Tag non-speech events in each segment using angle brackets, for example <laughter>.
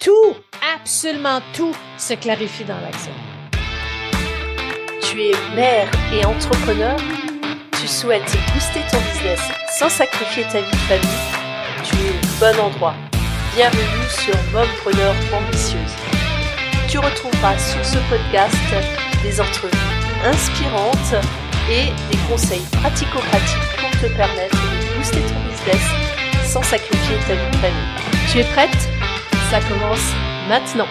tout, absolument tout se clarifie dans l'action. Tu es mère et entrepreneur Tu souhaites booster ton business sans sacrifier ta vie de famille Tu es au bon endroit. Bienvenue sur Mompreneur Ambitieuse. Tu retrouveras sur ce podcast des entrevues inspirantes et des conseils pratico-pratiques pour te permettre de booster ton business sans sacrifier ta vie de famille. Tu es prête? Ça commence maintenant.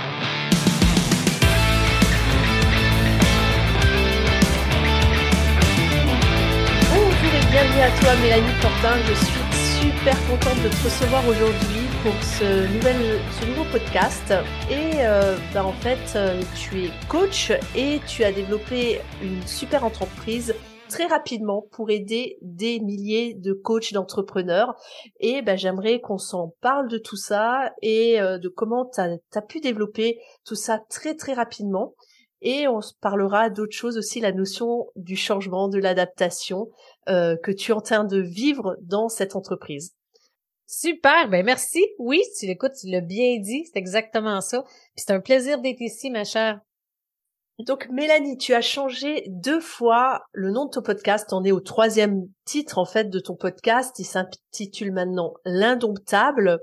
Bonjour et bienvenue à toi Mélanie Fortin. Je suis super contente de te recevoir aujourd'hui pour ce, nouvel, ce nouveau podcast. Et euh, bah, en fait, euh, tu es coach et tu as développé une super entreprise très rapidement pour aider des milliers de coachs d'entrepreneurs. Et ben, j'aimerais qu'on s'en parle de tout ça et euh, de comment tu as, pu développer tout ça très très rapidement. Et on parlera d'autres choses aussi, la notion du changement, de l'adaptation euh, que tu es en train de vivre dans cette entreprise. Super, ben merci. Oui, tu l'écoutes, tu l'as bien dit, c'est exactement ça. Puis c'est un plaisir d'être ici, ma chère. Donc Mélanie, tu as changé deux fois le nom de ton podcast. On est au troisième titre en fait de ton podcast. Il s'intitule maintenant L'indomptable.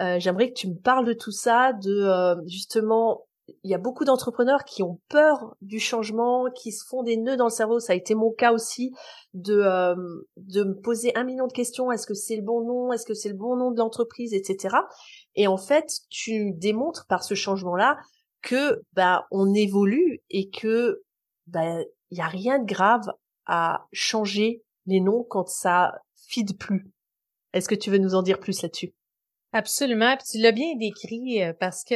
Euh, J'aimerais que tu me parles de tout ça, de euh, justement, il y a beaucoup d'entrepreneurs qui ont peur du changement, qui se font des nœuds dans le cerveau. Ça a été mon cas aussi de euh, de me poser un million de questions. Est-ce que c'est le bon nom? Est-ce que c'est le bon nom de l'entreprise, etc. Et en fait, tu démontres par ce changement-là que bah on évolue et que bah il y a rien de grave à changer les noms quand ça fide plus. Est-ce que tu veux nous en dire plus là-dessus? Absolument, tu l'as bien décrit euh, parce que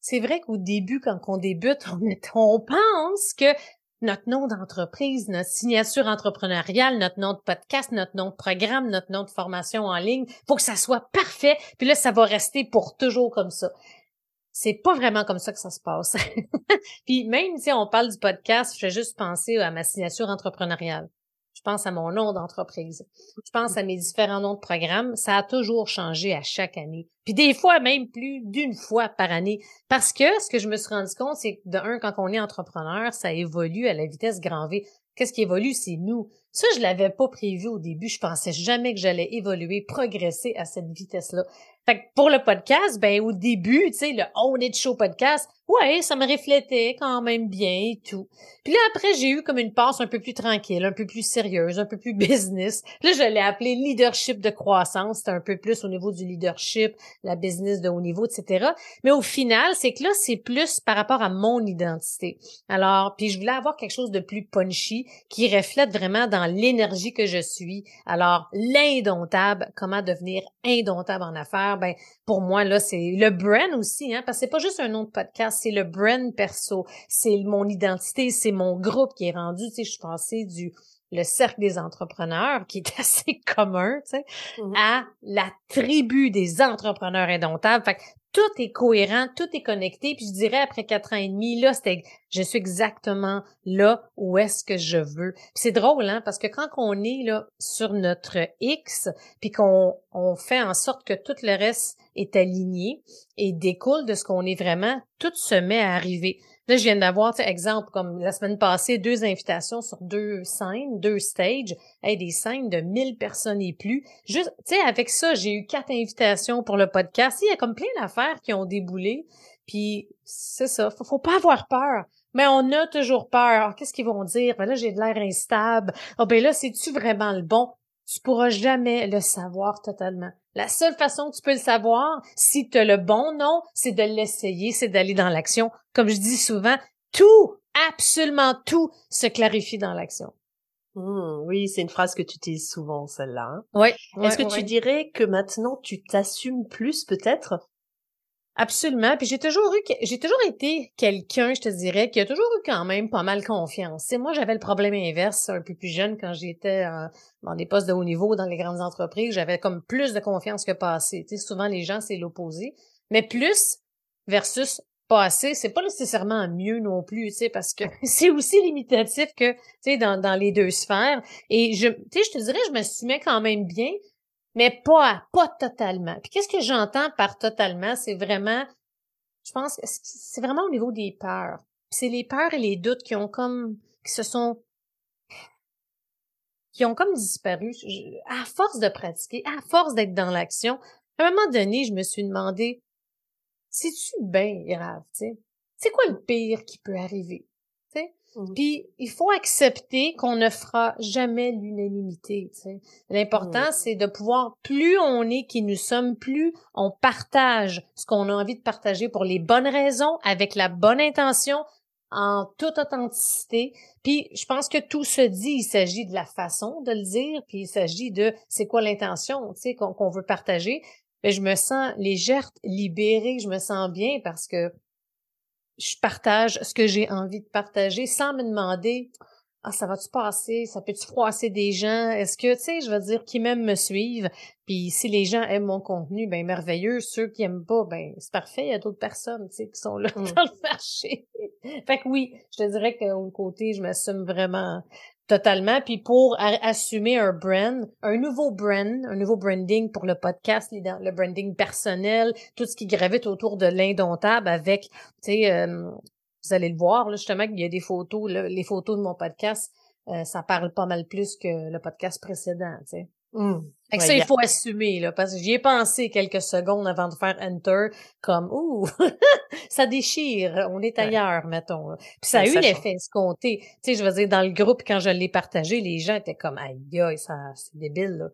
c'est vrai qu'au début quand on débute, <laughs> on, on pense que notre nom d'entreprise, notre signature entrepreneuriale, notre nom de podcast, notre nom de programme, notre nom de formation en ligne, faut que ça soit parfait, puis là ça va rester pour toujours comme ça c'est pas vraiment comme ça que ça se passe. <laughs> Puis même si on parle du podcast, je vais juste penser à ma signature entrepreneuriale. Je pense à mon nom d'entreprise. Je pense à mes différents noms de programmes. Ça a toujours changé à chaque année. Puis des fois, même plus d'une fois par année. Parce que ce que je me suis rendu compte, c'est que de un, quand on est entrepreneur, ça évolue à la vitesse grand V. Qu'est-ce qui évolue? C'est nous. Ça, je l'avais pas prévu au début. Je pensais jamais que j'allais évoluer, progresser à cette vitesse-là. Fait que pour le podcast, ben au début, tu sais, le On It Show podcast, ouais, ça me reflétait quand même bien et tout. Puis là, après, j'ai eu comme une passe un peu plus tranquille, un peu plus sérieuse, un peu plus <laughs> business. Là, je l'ai appelé leadership de croissance. C'était un peu plus au niveau du leadership, la business de haut niveau, etc. Mais au final, c'est que là, c'est plus par rapport à mon identité. Alors, puis je voulais avoir quelque chose de plus punchy qui reflète vraiment dans l'énergie que je suis. Alors, l'indomptable, comment devenir indomptable en affaires ben pour moi là c'est le brand aussi hein parce que c'est pas juste un nom de podcast, c'est le brand perso, c'est mon identité, c'est mon groupe qui est rendu, tu sais, je suis passée du le cercle des entrepreneurs, qui est <laughs> assez commun, tu sais, mmh à la tribu des entrepreneurs indomptables. Fait que tout est cohérent, tout est connecté. Puis je dirais après quatre ans et demi, là, c'était, je suis exactement là où est-ce que je veux. Puis c'est drôle, hein, parce que quand on est là sur notre X, puis qu'on on fait en sorte que tout le reste est aligné et découle de ce qu'on est vraiment, tout se met à arriver. Là, je viens d'avoir, exemple, comme la semaine passée, deux invitations sur deux scènes, deux stages, des scènes de 1000 personnes et plus. Juste, tu sais, avec ça, j'ai eu quatre invitations pour le podcast. Il y a comme plein d'affaires qui ont déboulé. Puis, c'est ça, faut, faut pas avoir peur. Mais on a toujours peur. Ah, qu'est-ce qu'ils vont dire? Ben là, j'ai de l'air instable. Oh, ben là, c'est-tu vraiment le bon? Tu pourras jamais le savoir totalement. La seule façon que tu peux le savoir, si tu as le bon nom, c'est de l'essayer, c'est d'aller dans l'action. Comme je dis souvent, tout, absolument tout se clarifie dans l'action. Mmh, oui, c'est une phrase que tu utilises souvent, celle-là. Hein. Oui. Est-ce que tu dirais que maintenant tu t'assumes plus, peut-être Absolument. Puis j'ai toujours eu, j'ai toujours été quelqu'un, je te dirais, qui a toujours eu quand même pas mal confiance. C'est moi, j'avais le problème inverse un peu plus jeune quand j'étais dans des postes de haut niveau dans les grandes entreprises. J'avais comme plus de confiance que pas assez. Tu souvent les gens c'est l'opposé, mais plus versus pas assez, c'est pas nécessairement mieux non plus, tu sais, parce que <laughs> c'est aussi limitatif que, tu sais, dans, dans les deux sphères. Et je, tu sais, je te dirais, je me mis quand même bien, mais pas, pas totalement. Puis qu'est-ce que j'entends par totalement? C'est vraiment je pense que c'est vraiment au niveau des peurs. C'est les peurs et les doutes qui ont comme, qui se sont, qui ont comme disparu. à force de pratiquer, à force d'être dans l'action, à un moment donné, je me suis demandé, c'est-tu bien grave, tu sais? C'est quoi le pire qui peut arriver? Mmh. Puis il faut accepter qu'on ne fera jamais l'unanimité. L'important, mmh. c'est de pouvoir, plus on est qui nous sommes, plus on partage ce qu'on a envie de partager pour les bonnes raisons, avec la bonne intention, en toute authenticité. Puis je pense que tout se dit, il s'agit de la façon de le dire, puis il s'agit de c'est quoi l'intention, tu sais, qu'on veut partager. Mais je me sens légère, libérée, je me sens bien parce que je partage ce que j'ai envie de partager sans me demander ah ça va-tu passer? Ça peut-tu froisser des gens? Est-ce que tu sais je veux dire qui même me suivent? Puis si les gens aiment mon contenu ben merveilleux. Ceux qui aiment pas ben c'est parfait. Il y a d'autres personnes tu sais qui sont là mmh. <laughs> dans le marché. Fait que oui je te dirais qu'au côté je m'assume vraiment Totalement. Puis pour assumer un brand, un nouveau brand, un nouveau branding pour le podcast, le branding personnel, tout ce qui gravite autour de l'indomptable avec, tu sais, euh, vous allez le voir, là, justement, qu'il y a des photos, les photos de mon podcast, euh, ça parle pas mal plus que le podcast précédent, tu sais. Mmh. ça, il faut assumer, là, parce que j'y ai pensé quelques secondes avant de faire Enter, comme, ouh, <laughs> ça déchire, on est ailleurs, mettons. Puis ça a eu l'effet escompté. Tu sais, je veux dire, dans le groupe, quand je l'ai partagé, les gens étaient comme, aïe, aïe, ça, c'est débile, là.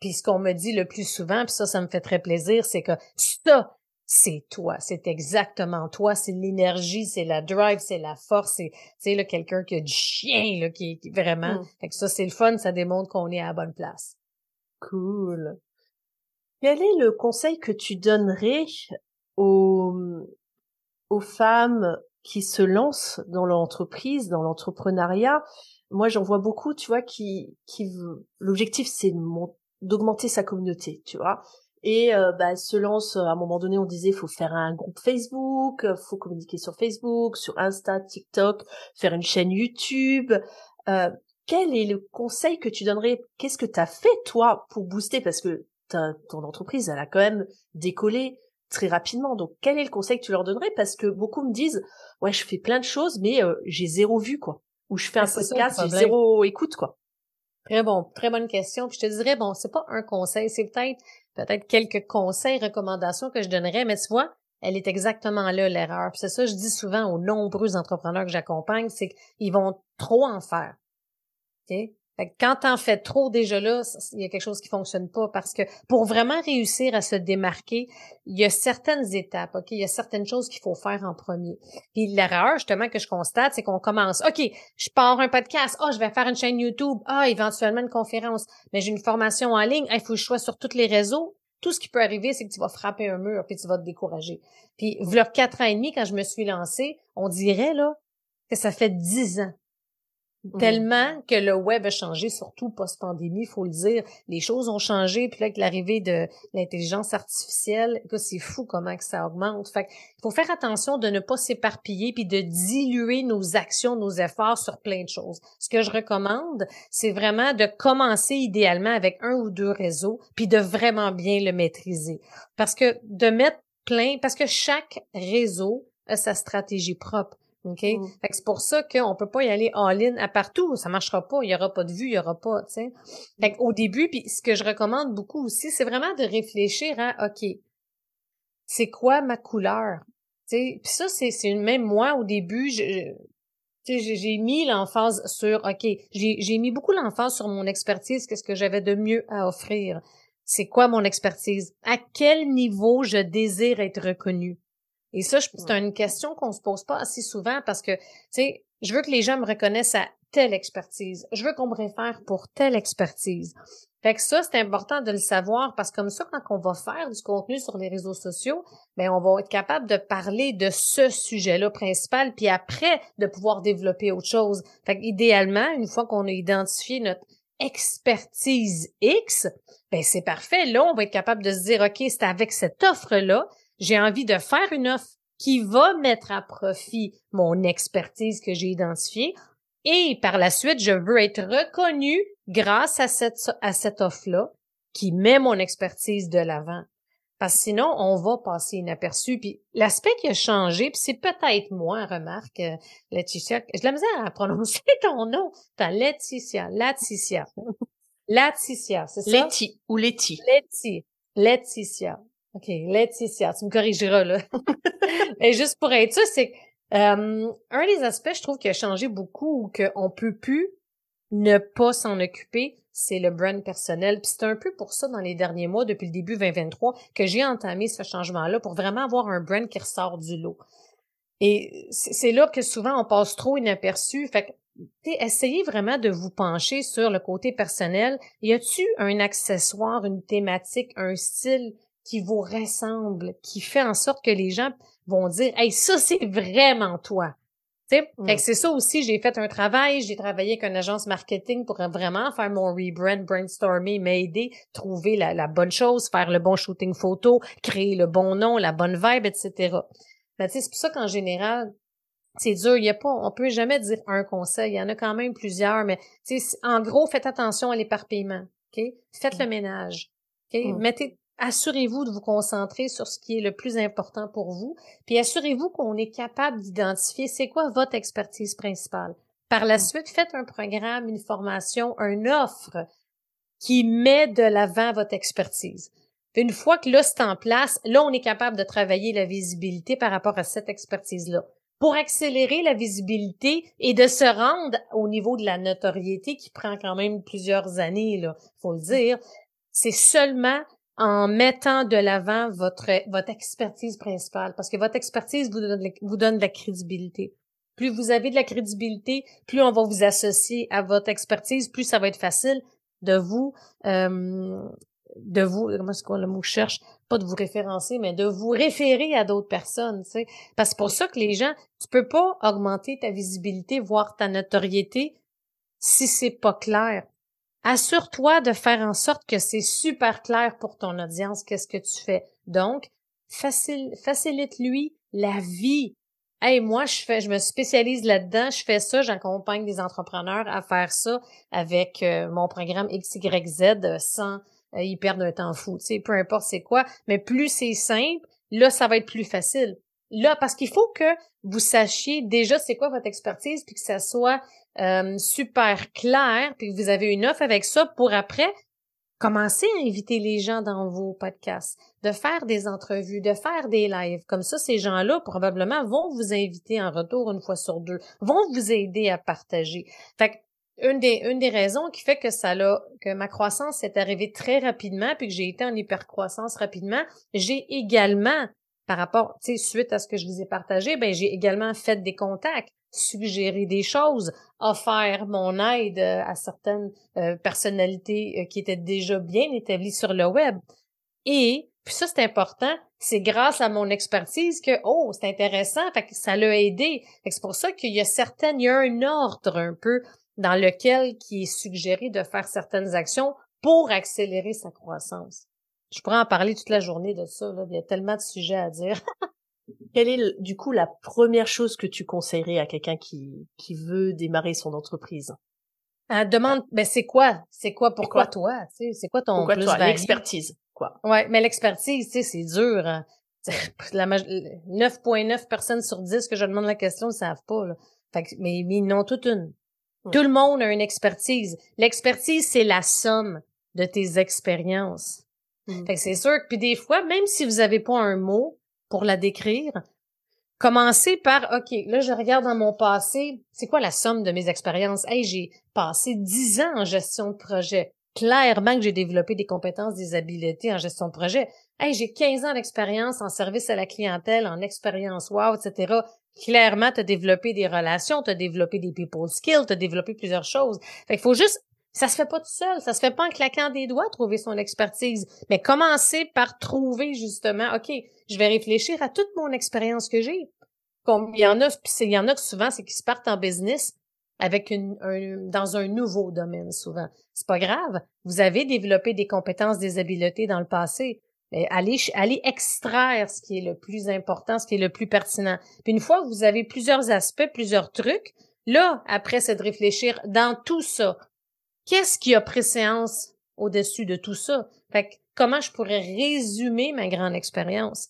Puis ce qu'on me dit le plus souvent, puis ça, ça me fait très plaisir, c'est que ça, c'est toi, c'est exactement toi, c'est l'énergie, c'est la drive, c'est la force, c'est tu sais quelqu'un qui a du chien là qui, qui vraiment. Mmh. Fait que ça c'est le fun, ça démontre qu'on est à la bonne place. Cool. Quel est le conseil que tu donnerais aux, aux femmes qui se lancent dans l'entreprise, dans l'entrepreneuriat? Moi, j'en vois beaucoup, tu vois, qui, qui, l'objectif, c'est d'augmenter sa communauté, tu vois? Et euh, bah, se lance, à un moment donné, on disait, faut faire un groupe Facebook, faut communiquer sur Facebook, sur Insta, TikTok, faire une chaîne YouTube. Euh, quel est le conseil que tu donnerais? Qu'est-ce que tu as fait toi pour booster? Parce que ton entreprise, elle a quand même décollé très rapidement. Donc quel est le conseil que tu leur donnerais? Parce que beaucoup me disent, ouais, je fais plein de choses, mais euh, j'ai zéro vue, quoi. Ou je fais un podcast, j'ai zéro écoute, quoi. Très bon, très bonne question. Puis je te dirais, bon, c'est pas un conseil, c'est peut-être peut-être quelques conseils, recommandations que je donnerais, mais tu vois, elle est exactement là l'erreur. c'est ça, je dis souvent aux nombreux entrepreneurs que j'accompagne, c'est qu'ils vont trop en faire. Fait que quand t'en fais trop déjà là, il y a quelque chose qui fonctionne pas parce que pour vraiment réussir à se démarquer, il y a certaines étapes, ok, il y a certaines choses qu'il faut faire en premier. Puis l'erreur justement que je constate, c'est qu'on commence, ok, je pars un podcast, oh je vais faire une chaîne YouTube, ah éventuellement une conférence, mais j'ai une formation en ligne, il faut que je sois sur tous les réseaux. Tout ce qui peut arriver, c'est que tu vas frapper un mur puis tu vas te décourager. Puis voilà quatre ans et demi quand je me suis lancée, on dirait là que ça fait dix ans Mmh. Tellement que le web a changé, surtout post-pandémie, il faut le dire. Les choses ont changé, puis là, avec l'arrivée de l'intelligence artificielle, c'est fou comment que ça augmente. Fait il faut faire attention de ne pas s'éparpiller puis de diluer nos actions, nos efforts sur plein de choses. Ce que je recommande, c'est vraiment de commencer idéalement avec un ou deux réseaux, puis de vraiment bien le maîtriser. Parce que de mettre plein, parce que chaque réseau a sa stratégie propre. OK? Mmh. Fait que c'est pour ça qu'on peut pas y aller all-in à partout. Ça marchera pas. Il y aura pas de vue, il y aura pas, tu sais. Fait qu'au début, puis ce que je recommande beaucoup aussi, c'est vraiment de réfléchir à, OK, c'est quoi ma couleur? Tu sais, puis ça, c'est, c'est même moi, au début, je, j'ai mis l'emphase sur, OK, j'ai mis beaucoup l'emphase sur mon expertise, qu'est-ce que j'avais de mieux à offrir? C'est quoi mon expertise? À quel niveau je désire être reconnu? Et ça, c'est une question qu'on se pose pas assez souvent parce que, tu sais, je veux que les gens me reconnaissent à telle expertise. Je veux qu'on me réfère pour telle expertise. Fait que ça, c'est important de le savoir parce que comme ça, quand on va faire du contenu sur les réseaux sociaux, ben on va être capable de parler de ce sujet-là principal, puis après de pouvoir développer autre chose. Fait idéalement, une fois qu'on a identifié notre expertise X, ben c'est parfait. Là, on va être capable de se dire, OK, c'est avec cette offre-là j'ai envie de faire une offre qui va mettre à profit mon expertise que j'ai identifiée et par la suite, je veux être reconnu grâce à cette, à cette offre-là qui met mon expertise de l'avant. Parce que sinon, on va passer inaperçu. Puis l'aspect qui a changé, puis c'est peut-être moi, remarque, euh, Laetitia, j'ai la misère à prononcer <laughs> ton nom. T'as Laetitia, Laetitia. <laughs> Laetitia, c'est ça? Letty ou Letty. Letty. Laetitia. OK, Laetitia, tu me corrigeras, là. <laughs> Et juste pour être ça, c'est euh, un des aspects, je trouve, qui a changé beaucoup ou qu'on peut plus ne pas s'en occuper, c'est le brand personnel. Puis c'est un peu pour ça dans les derniers mois, depuis le début 2023, que j'ai entamé ce changement-là pour vraiment avoir un brand qui ressort du lot. Et c'est là que souvent on passe trop inaperçu. Fait que essayez vraiment de vous pencher sur le côté personnel. Y a-tu un accessoire, une thématique, un style qui vous ressemble, qui fait en sorte que les gens vont dire, hey, ça c'est vraiment toi. Mm. c'est ça aussi, j'ai fait un travail, j'ai travaillé avec une agence marketing pour vraiment faire mon rebrand, brainstormer, m'aider, trouver la, la, bonne chose, faire le bon shooting photo, créer le bon nom, la bonne vibe, etc. Ben, c'est pour ça qu'en général, c'est dur. Il y a pas, on peut jamais dire un conseil. Il y en a quand même plusieurs, mais en gros, faites attention à l'éparpillement. ok? Faites le mm. ménage. ok? Mm. Mettez assurez-vous de vous concentrer sur ce qui est le plus important pour vous, puis assurez-vous qu'on est capable d'identifier c'est quoi votre expertise principale. Par la mm. suite, faites un programme, une formation, une offre qui met de l'avant votre expertise. Une fois que là, c'est en place, là, on est capable de travailler la visibilité par rapport à cette expertise-là. Pour accélérer la visibilité et de se rendre au niveau de la notoriété qui prend quand même plusieurs années, là, faut le dire, c'est seulement en mettant de l'avant votre, votre expertise principale, parce que votre expertise vous donne, de la crédibilité. Plus vous avez de la crédibilité, plus on va vous associer à votre expertise, plus ça va être facile de vous, euh, de vous, comment est-ce qu'on le mot cherche, pas de vous référencer, mais de vous référer à d'autres personnes, tu sais. Parce que c'est pour ça que les gens, tu peux pas augmenter ta visibilité, voire ta notoriété, si c'est pas clair. Assure-toi de faire en sorte que c'est super clair pour ton audience qu'est-ce que tu fais. Donc, facilite-lui la vie. Hey, moi, je fais, je me spécialise là-dedans, je fais ça, j'accompagne des entrepreneurs à faire ça avec euh, mon programme XYZ euh, sans euh, y perdre un temps fou, tu sais, peu importe c'est quoi, mais plus c'est simple, là, ça va être plus facile. Là, parce qu'il faut que vous sachiez déjà c'est quoi votre expertise, puis que ça soit euh, super clair, puis vous avez une offre avec ça pour après commencer à inviter les gens dans vos podcasts, de faire des entrevues, de faire des lives. Comme ça, ces gens-là, probablement, vont vous inviter en retour une fois sur deux, vont vous aider à partager. Fait que une des, une des raisons qui fait que ça l'a, que ma croissance est arrivée très rapidement puis que j'ai été en hypercroissance rapidement, j'ai également, par rapport, tu sais, suite à ce que je vous ai partagé, ben, j'ai également fait des contacts suggérer des choses, offert mon aide euh, à certaines euh, personnalités euh, qui étaient déjà bien établies sur le web. Et puis ça, c'est important. C'est grâce à mon expertise que, oh, c'est intéressant, fait que ça l'a aidé. C'est pour ça qu'il y a certaines, il y a un ordre un peu dans lequel qui est suggéré de faire certaines actions pour accélérer sa croissance. Je pourrais en parler toute la journée de ça, là. il y a tellement de sujets à dire. <laughs> Quelle est du coup la première chose que tu conseillerais à quelqu'un qui, qui veut démarrer son entreprise? Euh, Demande, ben c'est quoi, c'est quoi, pourquoi toi, tu sais, c'est quoi ton pourquoi toi, l'expertise, quoi. Ouais, mais l'expertise, tu sais, c'est dur. Hein. La 9.9 personnes sur 10 que je demande la question ne savent pas. Là. Fait que, mais, mais ils n'ont toute une. Tout le monde a une expertise. L'expertise, c'est la somme de tes expériences. Mmh. Fait que c'est sûr que puis des fois, même si vous avez pas un mot, pour la décrire, commencez par, OK, là, je regarde dans mon passé, c'est quoi la somme de mes expériences? Hey, j'ai passé dix ans en gestion de projet. Clairement que j'ai développé des compétences, des habiletés en gestion de projet. Hey, j'ai 15 ans d'expérience en service à la clientèle, en expérience wow, etc. Clairement, tu as développé des relations, tu as développé des people skills, tu as développé plusieurs choses. Fait qu'il faut juste ça se fait pas tout seul, ça se fait pas en claquant des doigts trouver son expertise, mais commencer par trouver justement, OK, je vais réfléchir à toute mon expérience que j'ai. Il y en a, il y en a souvent, c'est qu'ils se partent en business avec une, un, dans un nouveau domaine souvent. C'est pas grave. Vous avez développé des compétences, des habiletés dans le passé. Mais allez, allez extraire ce qui est le plus important, ce qui est le plus pertinent. Puis une fois que vous avez plusieurs aspects, plusieurs trucs, là, après, c'est de réfléchir dans tout ça qu'est-ce qui a préséance au-dessus de tout ça? Fait que comment je pourrais résumer ma grande expérience?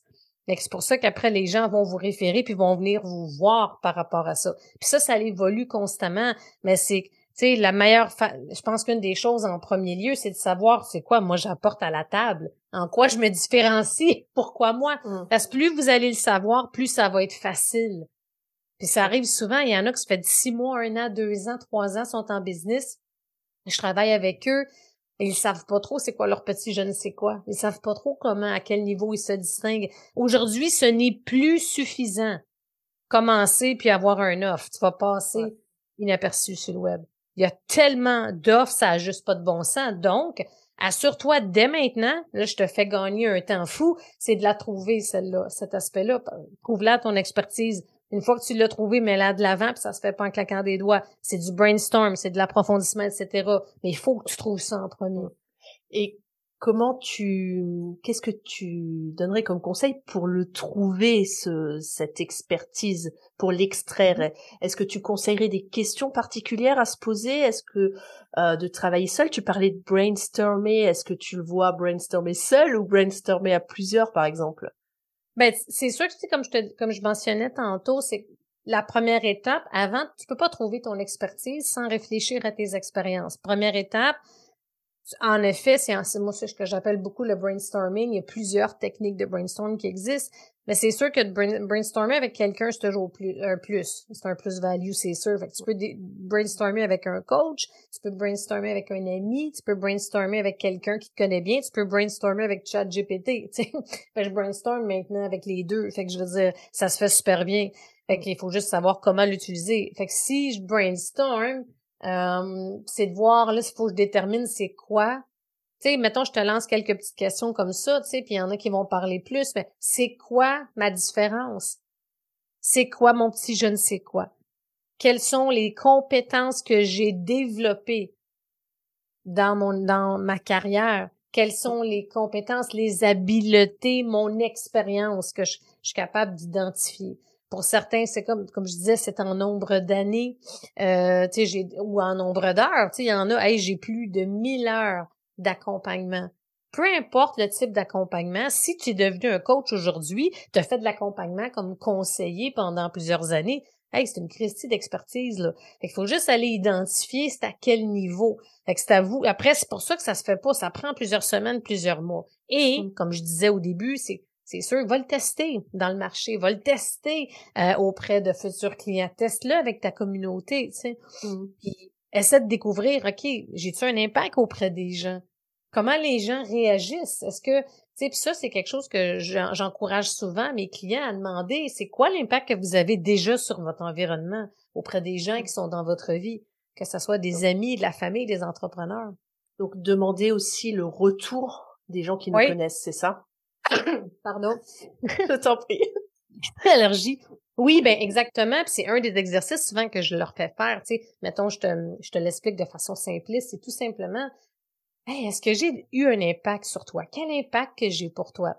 C'est pour ça qu'après, les gens vont vous référer puis vont venir vous voir par rapport à ça. Puis ça, ça évolue constamment, mais c'est tu sais, la meilleure, je pense qu'une des choses en premier lieu, c'est de savoir c'est quoi moi j'apporte à la table, en quoi je me différencie, <laughs> pourquoi moi? Mmh. Parce que plus vous allez le savoir, plus ça va être facile. Puis ça arrive souvent, il y en a qui se fait six mois, un an, deux ans, trois ans, sont en business. Je travaille avec eux, et ils savent pas trop c'est quoi leur petit je ne sais quoi. Ils savent pas trop comment, à quel niveau ils se distinguent. Aujourd'hui, ce n'est plus suffisant. Commencer puis avoir un offre. Tu vas passer inaperçu sur le web. Il y a tellement d'offres, ça n'a juste pas de bon sens. Donc, assure-toi dès maintenant, là, je te fais gagner un temps fou, c'est de la trouver, celle-là, cet aspect-là. Trouve-la ton expertise. Une fois que tu l'as trouvé, mets-la de l'avant, puis ça se fait pas en claquant des doigts. C'est du brainstorm, c'est de l'approfondissement, etc. Mais il faut que tu trouves ça en premier. Et comment tu, qu'est-ce que tu donnerais comme conseil pour le trouver, ce, cette expertise, pour l'extraire? Mmh Est-ce que tu conseillerais des questions particulières à se poser? Est-ce que euh, de travailler seul? Tu parlais de brainstormer. Est-ce que tu le vois brainstormer seul ou brainstormer à plusieurs, par exemple? Ben, c'est sûr que c'est comme je te, comme je mentionnais tantôt, c'est la première étape. Avant, tu peux pas trouver ton expertise sans réfléchir à tes expériences. Première étape, en effet, c'est moi ce que j'appelle beaucoup le brainstorming. Il y a plusieurs techniques de brainstorm qui existent, mais c'est sûr que de brainstormer avec quelqu'un, c'est toujours un plus. C'est un plus-value, c'est sûr. Fait que tu peux brainstormer avec un coach, tu peux brainstormer avec un ami, tu peux brainstormer avec quelqu'un qui te connaît bien, tu peux brainstormer avec ChatGPT. <laughs> Fait que je brainstorm maintenant avec les deux. Fait que je veux dire, ça se fait super bien. Fait qu'il faut juste savoir comment l'utiliser. Fait que si je brainstorm, euh, c'est de voir, là, il faut que je détermine c'est quoi. Tu sais, mettons, je te lance quelques petites questions comme ça, tu sais, puis il y en a qui vont parler plus, mais c'est quoi ma différence? C'est quoi mon petit je ne sais quoi? Quelles sont les compétences que j'ai développées dans mon, dans ma carrière? Quelles sont les compétences, les habiletés, mon expérience que je suis capable d'identifier? Pour certains, c'est comme, comme je disais, c'est en nombre d'années, euh, ou en nombre d'heures. Il y en a, hey, j'ai plus de 1000 heures d'accompagnement. Peu importe le type d'accompagnement, si tu es devenu un coach aujourd'hui, tu as fait de l'accompagnement comme conseiller pendant plusieurs années, hey, c'est une christie d'expertise, là. Fait qu'il faut juste aller identifier c'est à quel niveau. Fait que c'est à vous. Après, c'est pour ça que ça se fait pas. Ça prend plusieurs semaines, plusieurs mois. Et, mmh. comme je disais au début, c'est c'est sûr, va le tester dans le marché, va le tester euh, auprès de futurs clients. Teste-le avec ta communauté. Puis essaie de découvrir, OK, j'ai-tu un impact auprès des gens? Comment les gens réagissent? Est-ce que, tu sais, puis ça, c'est quelque chose que j'encourage souvent mes clients à demander, c'est quoi l'impact que vous avez déjà sur votre environnement auprès des gens qui sont dans votre vie, que ce soit des amis, de la famille, des entrepreneurs? Donc, demander aussi le retour des gens qui nous connaissent, c'est ça? Pardon? <laughs> je t'en prie. <laughs> Allergie. Oui, ben exactement. Puis c'est un des exercices souvent que je leur fais faire. Tu mettons, je te, je te l'explique de façon simpliste. C'est tout simplement, hey, est-ce que j'ai eu un impact sur toi? Quel impact que j'ai pour toi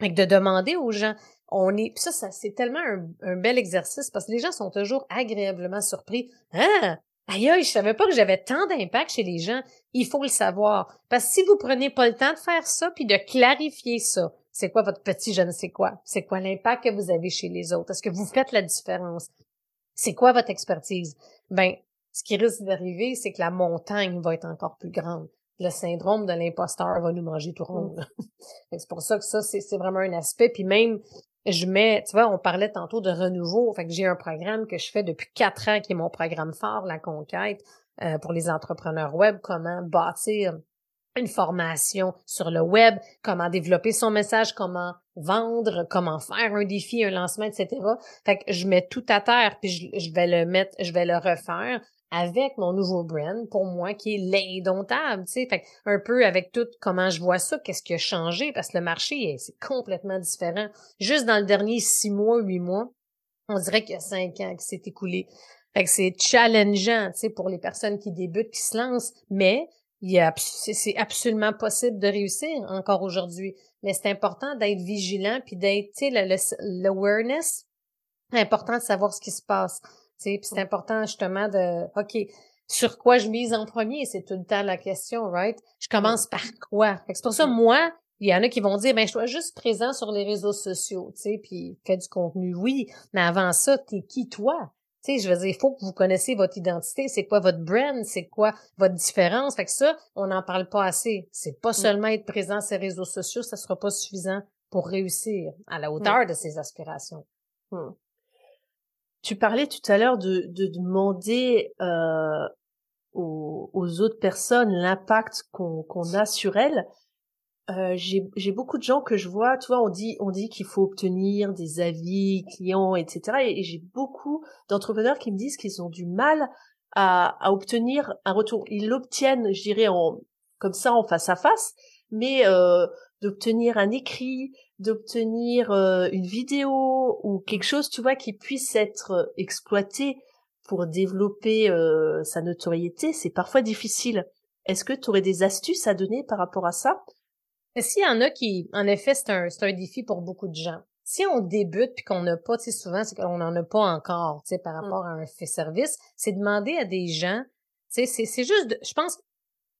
Fait de demander aux gens, on est, puis ça, ça c'est tellement un, un, bel exercice parce que les gens sont toujours agréablement surpris. Ah, Aïe, aïe, je savais pas que j'avais tant d'impact chez les gens. Il faut le savoir. Parce que si vous prenez pas le temps de faire ça puis de clarifier ça, c'est quoi votre petit je ne sais quoi? C'est quoi l'impact que vous avez chez les autres? Est-ce que vous faites la différence? C'est quoi votre expertise? Ben, ce qui risque d'arriver, c'est que la montagne va être encore plus grande. Le syndrome de l'imposteur va nous manger tout rond. <laughs> Mmh. c'est pour ça que ça, c'est vraiment un aspect. Puis même, je mets, tu vois, on parlait tantôt de renouveau. Fait que j'ai un programme que je fais depuis quatre ans, qui est mon programme fort, la conquête, euh, pour les entrepreneurs web, comment bâtir une formation sur le web, comment développer son message, comment vendre, comment faire un défi, un lancement, etc. Fait que je mets tout à terre, puis je, vais le mettre, je vais le refaire avec mon nouveau brand, pour moi, qui est l'indomptable, tu sais. Fait un peu avec tout comment je vois ça, qu'est-ce qui a changé, parce que le marché, c'est complètement différent. Juste dans le dernier six mois, huit mois, on dirait qu'il y a cinq ans qui s'est écoulé. Fait que c'est challengeant, tu sais, pour les personnes qui débutent, qui se lancent, mais c'est absolument possible de réussir encore aujourd'hui. Mais c'est important d'être vigilant puis d'être, tu sais, l'awareness, c'est important de savoir ce qui se passe. Tu sais, puis c'est important justement de, ok, sur quoi je mise en premier, c'est tout le temps la question, right? Je commence par quoi? C'est pour ça, moi, il y en a qui vont dire, ben, je sois juste présent sur les réseaux sociaux, tu sais, puis fais du contenu, oui, mais avant ça, t'es qui, toi? Tu sais, je veux dire, il faut que vous connaissiez votre identité, c'est quoi votre brand, c'est quoi votre différence. Fait que ça, on n'en parle pas assez. C'est pas seulement être présent sur les réseaux sociaux, ça sera pas suffisant pour réussir à la hauteur de ses aspirations. Tu parlais tout à l'heure de, de demander euh, aux, aux, autres personnes l'impact qu'on qu'on a sur elles. Euh, j'ai beaucoup de gens que je vois, tu vois, on dit on dit qu'il faut obtenir des avis clients, etc. Et, j'ai beaucoup d'entrepreneurs qui me disent qu'ils ont du mal à, à obtenir un retour. Ils l'obtiennent, je dirais, en comme ça en face à face, mais euh, d'obtenir un écrit, d'obtenir euh, une vidéo ou quelque chose, tu vois, qui puisse être euh, exploité pour développer euh, sa notoriété, c'est parfois difficile. Est-ce que tu aurais des astuces à donner par rapport à ça? S'il y en a qui, en effet, c'est un, c'est un défi pour beaucoup de gens. Si on débute puis qu'on n'a pas, tu sais, souvent, c'est qu'on n'en a pas encore, tu sais, par mmh. rapport à un fait service, c'est demander à des gens, tu sais, c'est, c'est juste, je pense,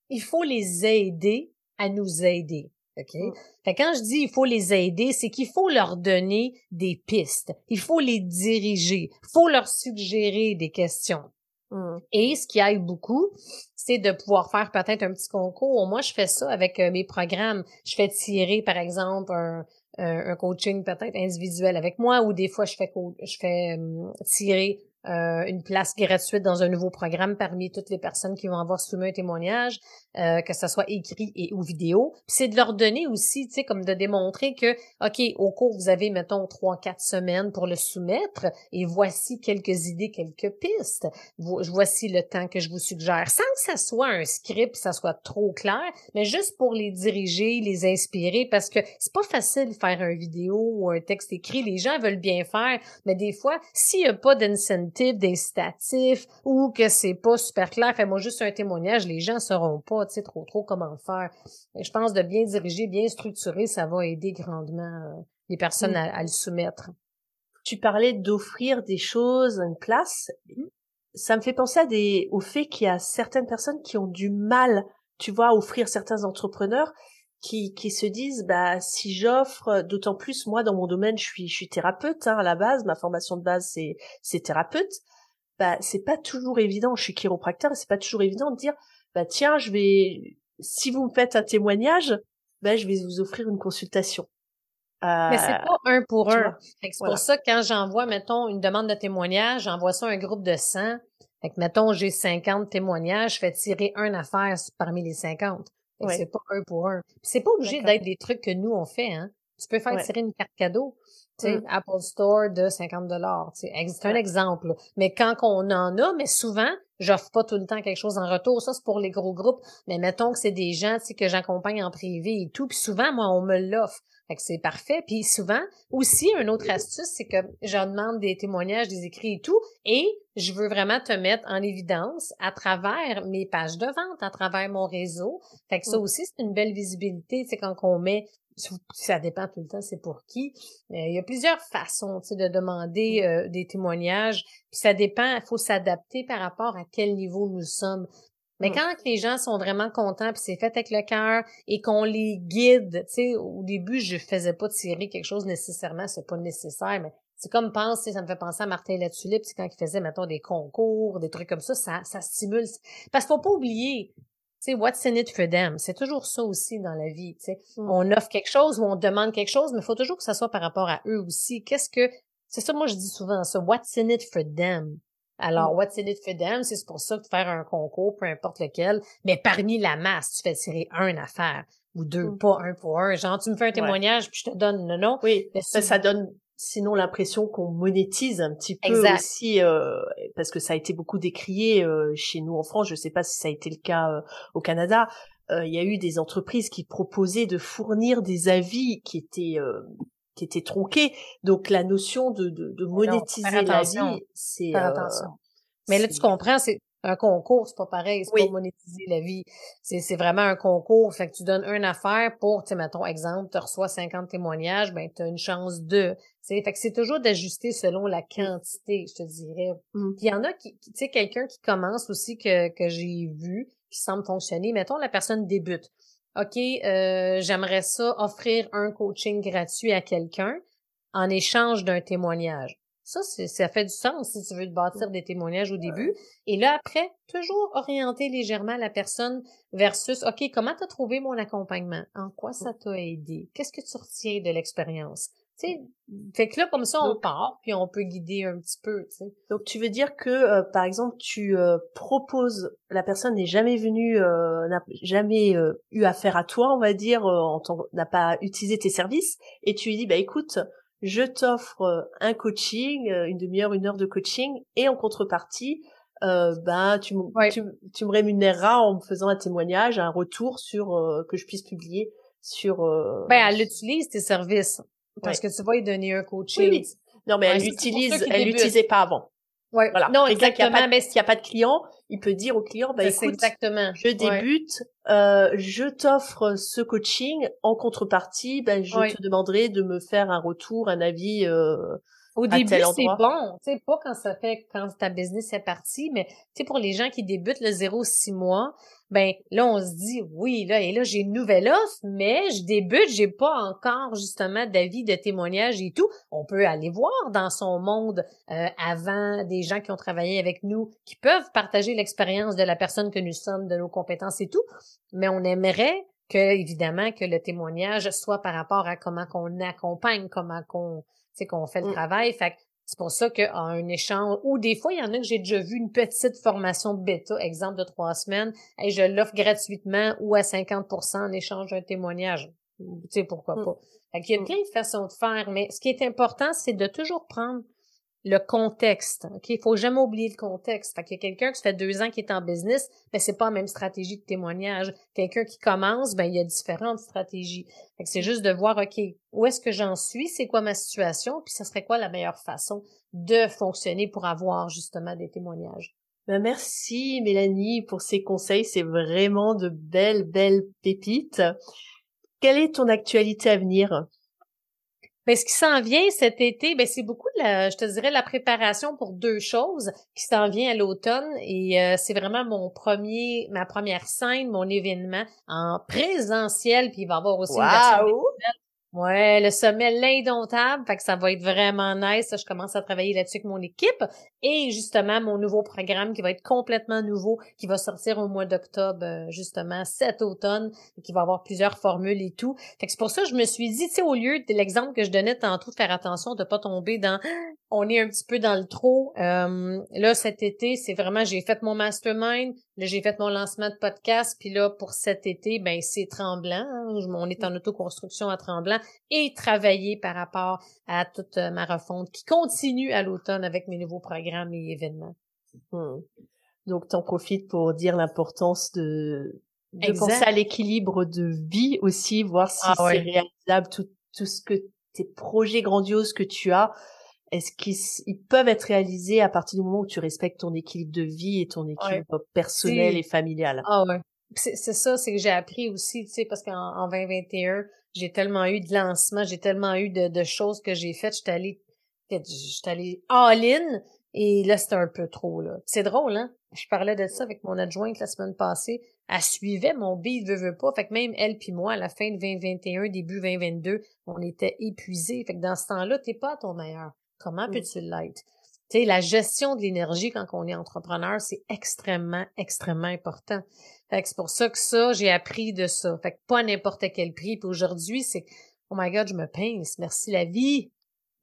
il faut les aider à nous aider. OK? Fait quand je dis il faut les aider, c'est qu'il faut leur donner des pistes. Il faut les diriger. Il faut leur suggérer des questions. Mmh. Et ce qui aide beaucoup, c'est de pouvoir faire peut-être un petit concours. Moi, je fais ça avec euh, mes programmes. Je fais tirer, par exemple, un, un coaching peut-être individuel avec moi ou des fois, je fais, je fais tirer euh, une place gratuite dans un nouveau programme parmi toutes les personnes qui vont avoir soumis un témoignage, euh, que ce soit écrit et ou vidéo. c'est de leur donner aussi, tu sais, comme de démontrer que, OK, au cours, vous avez, mettons, trois, quatre semaines pour le soumettre et voici quelques idées, quelques pistes. Voici le temps que je vous suggère. Sans que ça soit un script, ça soit trop clair, mais juste pour les diriger, les inspirer parce que c'est pas facile de faire un vidéo ou un texte écrit. Les gens veulent bien faire, mais des fois, s'il n'y a pas d'incentive d'incitatif ou que c'est pas super clair, fais-moi juste un témoignage, les gens sauront pas, tu sais, trop trop comment faire. Et je pense de bien diriger, bien structurer, ça va aider grandement euh, les personnes à, à, le soumettre. Tu parlais d'offrir des choses, une place. Mm-hmm. Ça me fait penser à des, au fait qu'il y a certaines personnes qui ont du mal, tu vois, à offrir certains entrepreneurs qui, qui se disent bah si j'offre d'autant plus moi dans mon domaine je suis je suis thérapeute hein, à la base ma formation de base c'est c'est thérapeute bah c'est pas toujours évident je suis chiropracteur et c'est pas toujours évident de dire bah tiens je vais si vous me faites un témoignage bah je vais vous offrir une consultation euh, mais c'est pas un pour un. C'est pour ça que quand j'envoie, mettons, une demande de témoignage, j'envoie ça à un groupe de 100. Fait que, mettons, j'ai 50 témoignages, je fais tirer un affaire parmi les 50. C'est pas un pour un. C'est pas obligé d'être des trucs que nous on fait, hein. Tu peux faire tirer une carte cadeau, mmh. Apple Store de 50 dollars. C'est un exemple. Mais quand on en a, mais souvent, j'offre pas tout le temps quelque chose en retour. Ça, c'est pour les gros groupes. Mais mettons que c'est des gens, que j'accompagne en privé et tout. Puis souvent, moi, on me l'offre. Fait que c'est parfait. Puis souvent, aussi, une autre astuce, c'est que je demande des témoignages, des écrits et tout, et je veux vraiment te mettre en évidence à travers mes pages de vente, à travers mon réseau. Fait que ça mmh. aussi, c'est une belle visibilité, c'est quand on met ça dépend tout le temps, c'est pour qui. il y a plusieurs façons, tu sais, de demander mmh. euh, des témoignages. Puis ça dépend, il faut s'adapter par rapport à quel niveau nous sommes. Mais mmh. quand les gens sont vraiment contents puis c'est fait avec le cœur et qu'on les guide, tu sais, au début je faisais pas tirer quelque chose nécessairement, c'est pas nécessaire, mais c'est comme pense, ça me fait penser à Martin Latulippe, c'est quand il faisait mettons des concours, des trucs comme ça, ça, ça stimule. Parce qu'il faut pas oublier, tu sais, what's in it for them, c'est toujours ça aussi dans la vie, tu sais. Mmh. On offre quelque chose ou on demande quelque chose, mais il faut toujours que ça soit par rapport à eux aussi. Qu'est-ce que c'est ça, moi je dis souvent ça, what's in it for them? Alors, What's in it for them, c'est pour ça que de faire un concours, peu importe lequel, mais parmi la masse, tu fais tirer un affaire ou deux, mm. pas un pour un. Genre, tu me fais un témoignage, puis je te donne non, non. Oui, mais ça, ça donne sinon l'impression qu'on monétise un petit peu aussi, euh, parce que ça a été beaucoup décrié euh, chez nous en France. Je sais pas si ça a été le cas euh, au Canada. Il y a eu des entreprises qui proposaient de fournir des avis qui étaient qui était tronqué. Donc la notion de, de, de monétiser la vie, c'est euh, Mais là, tu comprends, c'est Un concours, c'est pas pareil, c'est pas monétiser la vie. C'est, c'est vraiment un concours. Fait que tu donnes une affaire pour, tu sais, mettons, exemple, tu reçois 50 témoignages, ben, tu as une chance de. Fait que c'est toujours d'ajuster selon la quantité, je te dirais. Mmh. Puis il y en a qui, tu sais, quelqu'un qui commence aussi que, que j'ai vu, qui semble fonctionner. Mettons, la personne débute. OK, euh, j'aimerais ça offrir un coaching gratuit à quelqu'un en échange d'un témoignage. Ça, ça fait du sens si tu veux te bâtir des témoignages au début. Et là, après, toujours orienter légèrement la personne versus, OK, comment t'as trouvé mon accompagnement? En quoi ça t'a aidé? Qu'est-ce que tu retiens de l'expérience? Sais, fait que là, comme ça, on part, puis on peut guider un petit peu, tu sais. Donc, tu veux dire que, euh, par exemple, tu euh, proposes, la personne n'est jamais venue, euh, n'a jamais eu affaire à toi, on va dire, n'a pas utilisé tes services, et tu lui dis, bah écoute, je t'offre un coaching, une demi-heure, une heure de coaching, et en contrepartie, euh, ben tu, tu, tu, me rémunéreras en me faisant un témoignage, un retour sur que je puisse publier sur. ben elle utilise tes services. Parce que tu vas lui donner un coaching. Oui, Non, mais elle l'utilise, elle l'utilisait pas avant. Ouais. Voilà. Non, exactement. mais s'il n'y a pas de client, il peut dire au client, bah écoute, exactement. je débute, euh, je t'offre ce coaching en contrepartie, ben je te demanderai de me faire un retour, un avis. Euh, au début, c'est bon, tu sais, pas quand ça fait quand ta business est parti, mais tu sais pour les gens qui débutent le 0-6 mois, ben là on se dit oui là et là j'ai une nouvelle offre mais je débute j'ai pas encore justement d'avis de témoignage et tout. On peut aller voir dans son monde euh, avant des gens qui ont travaillé avec nous qui peuvent partager l'expérience de la personne que nous sommes de nos compétences et tout mais on aimerait que évidemment que le témoignage soit par rapport à comment qu'on accompagne comment qu'on qu'on fait le mmh. travail fait c'est pour ça qu'un échange, ou des fois, il y en a que j'ai déjà vu une petite formation bêta, exemple de trois semaines, et je l'offre gratuitement ou à 50% en échange d'un témoignage. Tu sais, pourquoi mmh. pas. Fait il y a mmh. plein de façons de faire, mais ce qui est important, c'est de toujours prendre le contexte. OK? Il faut jamais oublier le contexte. Fait qu'il quelqu'un qui fait deux ans qui est en business, mais c'est pas la même stratégie de témoignage. Quelqu'un qui commence, ben, il y a différentes stratégies. Fait que c'est juste de voir, OK, où est-ce que j'en suis? C'est quoi ma situation? Puis ça serait quoi la meilleure façon de fonctionner pour avoir justement des témoignages? Ben merci Mélanie pour ces conseils. C'est vraiment de belles, belles pépites. Quelle est ton actualité à venir? Mais ce qui s'en vient cet été, ben c'est beaucoup, la, je te dirais, la préparation pour deux choses qui s'en vient à l'automne et euh, c'est vraiment mon premier, ma première scène, mon événement en présentiel, puis il va y avoir aussi une version Ouais, le sommet l'indomptable, fait que ça va être vraiment nice. Je commence à travailler là-dessus avec mon équipe et justement mon nouveau programme qui va être complètement nouveau, qui va sortir au mois d'octobre euh, justement cet automne, et qui va avoir plusieurs formules et tout. Fait que c'est pour ça que je me suis dit, tu sais, au lieu de l'exemple que je donnais tantôt de faire attention de pas tomber dans on est un petit peu dans le trop. Euh, là, cet été, c'est vraiment, j'ai fait mon mastermind, là, j'ai fait mon lancement de podcast, puis là, pour cet été, ben c'est tremblant. Hein. on est en autoconstruction à tremblant et travailler par rapport à toute euh, ma refonte qui continue à l'automne avec mes nouveaux programmes et événements. Hmm. Donc, t'en profites pour dire l'importance de, de penser à l'équilibre de vie aussi, voir si ah c'est réalisable tout, tout ce que tes projets grandioses que tu as est-ce qu'ils peuvent être réalisés à partir du moment où tu respectes ton équilibre de vie et ton équilibre personnel et familial? Ah ouais. C'est ça, c'est que j'ai appris aussi, tu sais, parce qu'en 2021, j'ai tellement eu de lancements, j'ai tellement eu de, de choses que j'ai faites, j'étais allée, j'étais allée all-in, et là, c'était un peu trop, là. C'est drôle, hein? Je parlais de ça avec mon adjointe la semaine passée. Elle suivait mon bille, veut, veut pas. Fait que même elle puis moi, à la fin de 2021, début 2022, on était épuisés. Fait que dans ce temps-là, t'es pas à ton meilleur. Comment mmh. peux-tu l'être? Tu sais, la gestion de l'énergie quand on est entrepreneur, c'est extrêmement, extrêmement important. Fait que c'est pour ça que ça, j'ai appris de ça. Fait que pas à n'importe quel prix. Puis aujourd'hui, c'est Oh my God, je me pince. Merci la vie.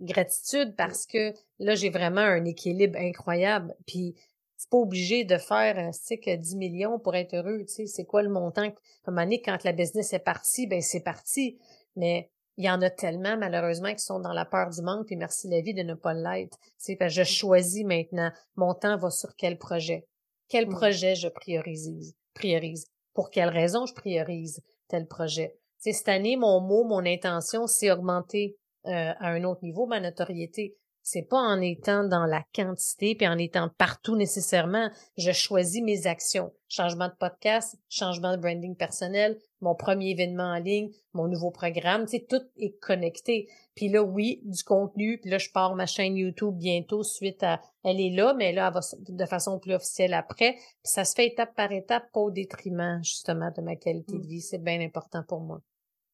Gratitude parce que là, j'ai vraiment un équilibre incroyable. Puis c'est pas obligé de faire tu que 10 millions pour être heureux. Tu sais, c'est quoi le montant? Comme année, quand la business est partie, ben c'est parti. Mais il y en a tellement, malheureusement, qui sont dans la peur du manque, puis merci la vie de ne pas l'être. C'est je choisis maintenant. Mon temps va sur quel projet? Quel projet je priorise? priorise? Pour quelle raison je priorise tel projet? C'est cette année, mon mot, mon intention, c'est augmenter euh, à un autre niveau ma notoriété. c'est pas en étant dans la quantité puis en étant partout nécessairement. Je choisis mes actions. Changement de podcast, changement de branding personnel, mon premier événement en ligne, mon nouveau programme, tu sais, tout est connecté. Puis là, oui, du contenu, puis là, je pars ma chaîne YouTube bientôt suite à... Elle est là, mais là, elle va de façon plus officielle après. Puis ça se fait étape par étape, pas au détriment, justement, de ma qualité de vie. C'est bien important pour moi.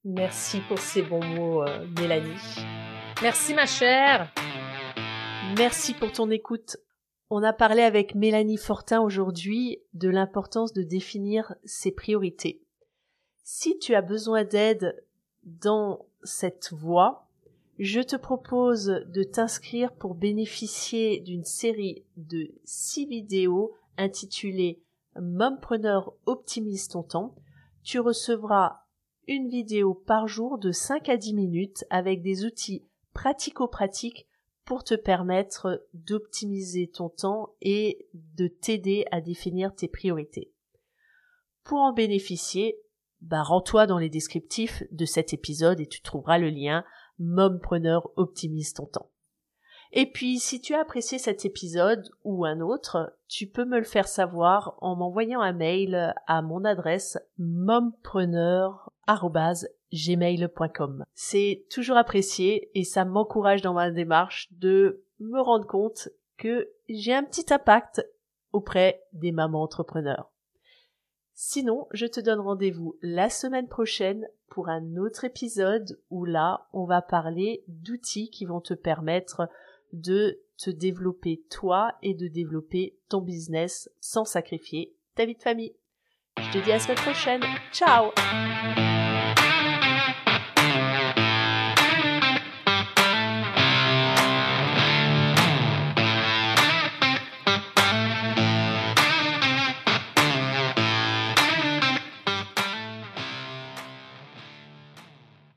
Merci pour ces bons mots, euh, Mélanie. Merci, ma chère. Merci pour ton écoute. On a parlé avec Mélanie Fortin aujourd'hui de l'importance de définir ses priorités. Si tu as besoin d'aide dans cette voie, je te propose de t'inscrire pour bénéficier d'une série de six vidéos intitulées Mompreneur optimise ton temps. Tu recevras une vidéo par jour de 5 à 10 minutes avec des outils pratico-pratiques pour te permettre d'optimiser ton temps et de t'aider à définir tes priorités. Pour en bénéficier, bah, rends-toi dans les descriptifs de cet épisode et tu trouveras le lien Mompreneur optimise ton temps. Et puis, si tu as apprécié cet épisode ou un autre, tu peux me le faire savoir en m'envoyant un mail à mon adresse mompreneur.gmail.com. C'est toujours apprécié et ça m'encourage dans ma démarche de me rendre compte que j'ai un petit impact auprès des mamans entrepreneurs. Sinon, je te donne rendez-vous la semaine prochaine pour un autre épisode où là, on va parler d'outils qui vont te permettre de te développer toi et de développer ton business sans sacrifier ta vie de famille. Je te dis à la semaine prochaine. Ciao